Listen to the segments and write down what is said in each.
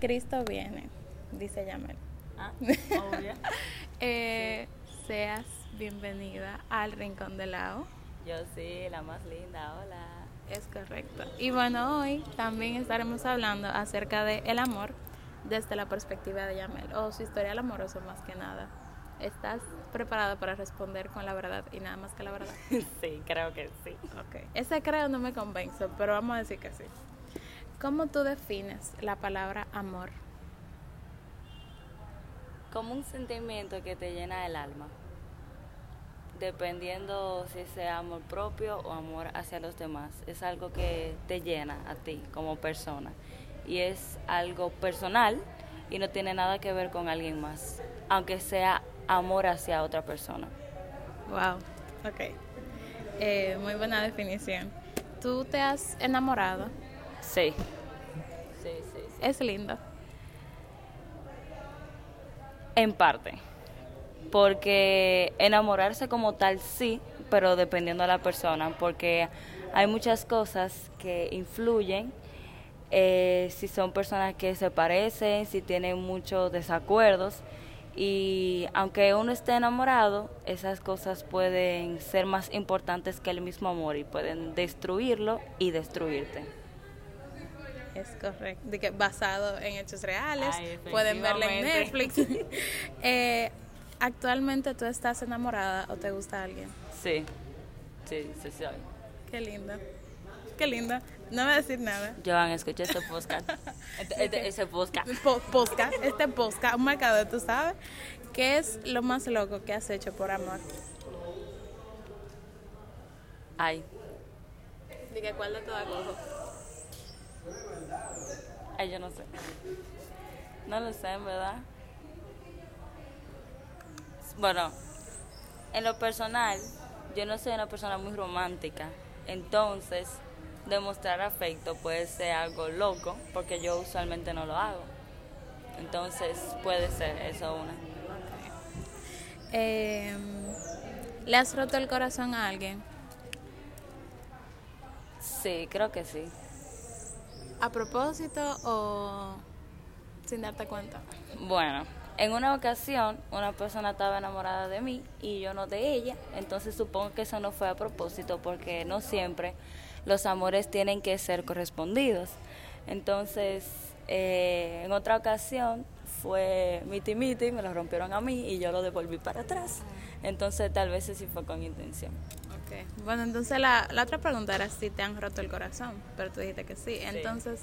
Cristo viene, dice Yamel. Ah. Eh, Seas bienvenida al Rincón del Lao. Yo sí, la más linda, hola. Es correcto. Y bueno, hoy también estaremos hablando acerca de el amor desde la perspectiva de Yamel, o su historia amorosa más que nada. ¿Estás preparada para responder con la verdad y nada más que la verdad? Sí, creo que sí. Ok. Ese creo no me convence, pero vamos a decir que sí. ¿Cómo tú defines la palabra amor? Como un sentimiento que te llena el alma, dependiendo si sea amor propio o amor hacia los demás. Es algo que te llena a ti como persona y es algo personal y no tiene nada que ver con alguien más, aunque sea amor hacia otra persona. Wow, ok. Eh, muy buena definición. ¿Tú te has enamorado? Sí. Sí, sí, sí. Es lindo. En parte. Porque enamorarse como tal sí, pero dependiendo de la persona, porque hay muchas cosas que influyen eh, si son personas que se parecen, si tienen muchos desacuerdos. Y aunque uno esté enamorado, esas cosas pueden ser más importantes que el mismo amor y pueden destruirlo y destruirte. Es correcto. De que basado en hechos reales. Ay, Pueden verla en. Netflix. Eh, ¿Actualmente tú estás enamorada o te gusta alguien? Sí, sí, sí, sí. Qué lindo. Qué lindo. No voy a decir nada. Joan, escucha este podcast. Este- este- ese podcast. Po- Posca, este posca, un marcador, tú sabes. ¿Qué es lo más loco que has hecho por amor? Ay, Diga, ¿cuál de todas cosas? Ay, yo no sé. No lo sé, en verdad. Bueno, en lo personal, yo no soy una persona muy romántica. Entonces, demostrar afecto puede ser algo loco, porque yo usualmente no lo hago. Entonces, puede ser eso una. Eh, ¿Le has roto el corazón a alguien? Sí, creo que sí. ¿A propósito o sin darte cuenta? Bueno, en una ocasión una persona estaba enamorada de mí y yo no de ella, entonces supongo que eso no fue a propósito porque no siempre los amores tienen que ser correspondidos. Entonces, eh, en otra ocasión fue miti miti, me lo rompieron a mí y yo lo devolví para atrás. Entonces, tal vez sí fue con intención. Ok. Bueno, entonces la, la otra pregunta era si te han roto el corazón, pero tú dijiste que sí. Entonces,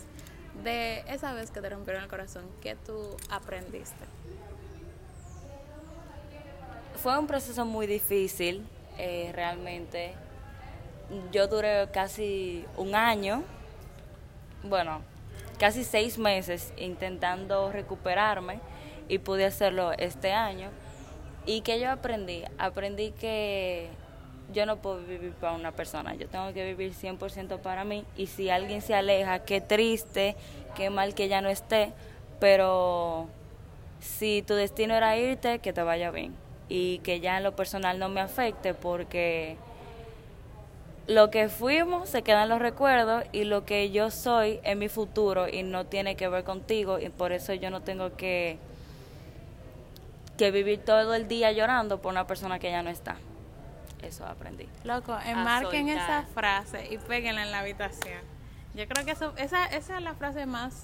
de esa vez que te rompieron el corazón, ¿qué tú aprendiste? Fue un proceso muy difícil, eh, realmente. Yo duré casi un año, bueno, casi seis meses intentando recuperarme y pude hacerlo este año. ¿Y que yo aprendí? Aprendí que yo no puedo vivir para una persona, yo tengo que vivir 100% para mí y si alguien se aleja, qué triste, qué mal que ya no esté, pero si tu destino era irte, que te vaya bien y que ya en lo personal no me afecte porque lo que fuimos se quedan los recuerdos y lo que yo soy en mi futuro y no tiene que ver contigo y por eso yo no tengo que que vivir todo el día llorando por una persona que ya no está. Eso aprendí. Loco, enmarquen esa frase y péguenla en la habitación. Yo creo que eso, esa, esa es la frase más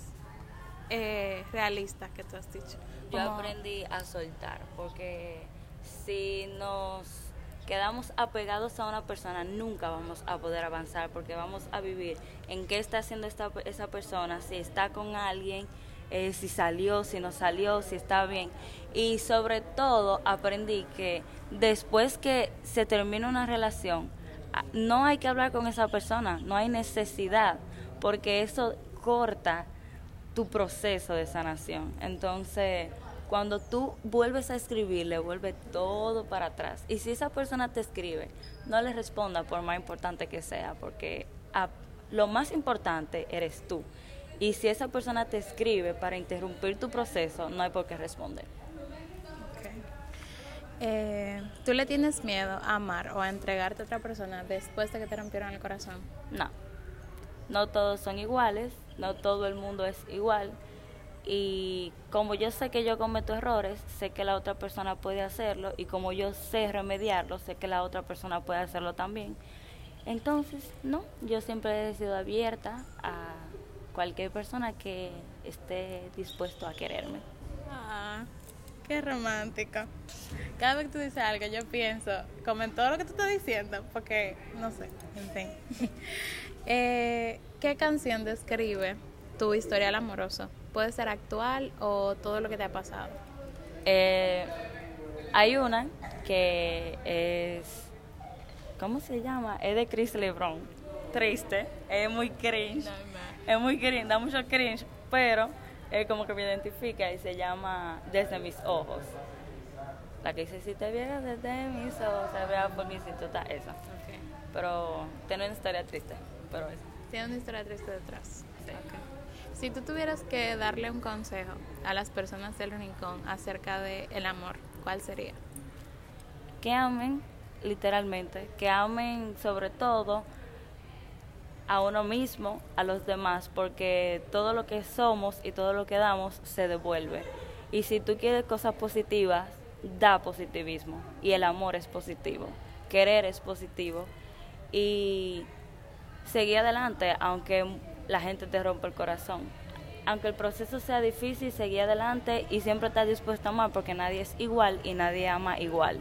eh, realista que tú has dicho. Yo aprendí a soltar porque si nos quedamos apegados a una persona nunca vamos a poder avanzar porque vamos a vivir en qué está haciendo esta, esa persona, si está con alguien, eh, si salió, si no salió, si está bien. Y sobre todo aprendí que después que se termina una relación, ah, no hay que hablar con esa persona, no hay necesidad, porque eso corta tu proceso de sanación. Entonces, cuando tú vuelves a escribirle, vuelve todo para atrás. Y si esa persona te escribe, no le responda por más importante que sea, porque a- lo más importante eres tú. Y si esa persona te escribe para interrumpir tu proceso, no hay por qué responder. Eh, ¿Tú le tienes miedo a amar o a entregarte a otra persona después de que te rompieron el corazón? No, no todos son iguales, no todo el mundo es igual. Y como yo sé que yo cometo errores, sé que la otra persona puede hacerlo y como yo sé remediarlo, sé que la otra persona puede hacerlo también. Entonces, no, yo siempre he sido abierta a cualquier persona que esté dispuesto a quererme. Ah, qué romántico. Cada vez que tú dices algo, yo pienso, como en todo lo que tú estás diciendo, porque, no sé, en fin. Eh, ¿Qué canción describe tu historial amoroso? Puede ser actual o todo lo que te ha pasado. Eh, hay una que es, ¿cómo se llama? Es de Chris LeBron. Triste, es muy cringe. Es muy cringe, da mucho cringe, pero es como que me identifica y se llama Desde mis ojos. La que dice, si te vieras desde mis ojos, se vea por mi cintura, esa. Okay. Pero tiene una historia triste, pero esa. Tiene una historia triste detrás. Okay. Si tú tuvieras que darle un consejo a las personas del rincón acerca del el amor, ¿cuál sería? Que amen, literalmente, que amen sobre todo a uno mismo, a los demás, porque todo lo que somos y todo lo que damos se devuelve. Y si tú quieres cosas positivas, da positivismo. Y el amor es positivo. Querer es positivo. Y seguir adelante, aunque la gente te rompa el corazón. Aunque el proceso sea difícil, seguir adelante y siempre estar dispuesto a amar, porque nadie es igual y nadie ama igual.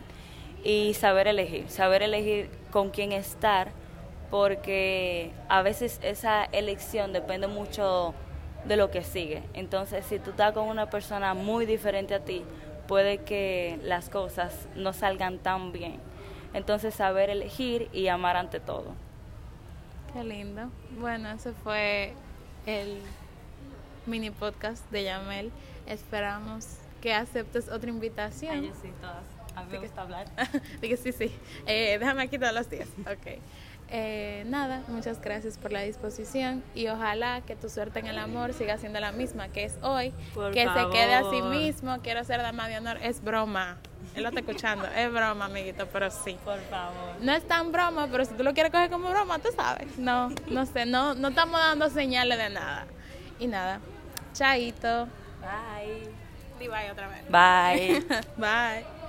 Y saber elegir, saber elegir con quién estar porque a veces esa elección depende mucho de lo que sigue. Entonces, si tú estás con una persona muy diferente a ti, puede que las cosas no salgan tan bien. Entonces, saber elegir y amar ante todo. Qué lindo. Bueno, ese fue el mini podcast de Yamel. Esperamos que aceptes otra invitación. Ay, sí, todas. A mí me gusta hablar. Dije, sí, sí. Eh, déjame aquí todos los días. Ok. Eh, nada, muchas gracias por la disposición y ojalá que tu suerte en el amor siga siendo la misma que es hoy, Por que favor. se quede a sí mismo, quiero ser dama de honor, es broma, él lo está escuchando, es broma amiguito, pero sí. Por favor. No es tan broma, pero si tú lo quieres coger como broma, tú sabes, no, no sé, no, no estamos dando señales de nada. Y nada, chaito. Bye. Di bye otra vez. Bye. bye.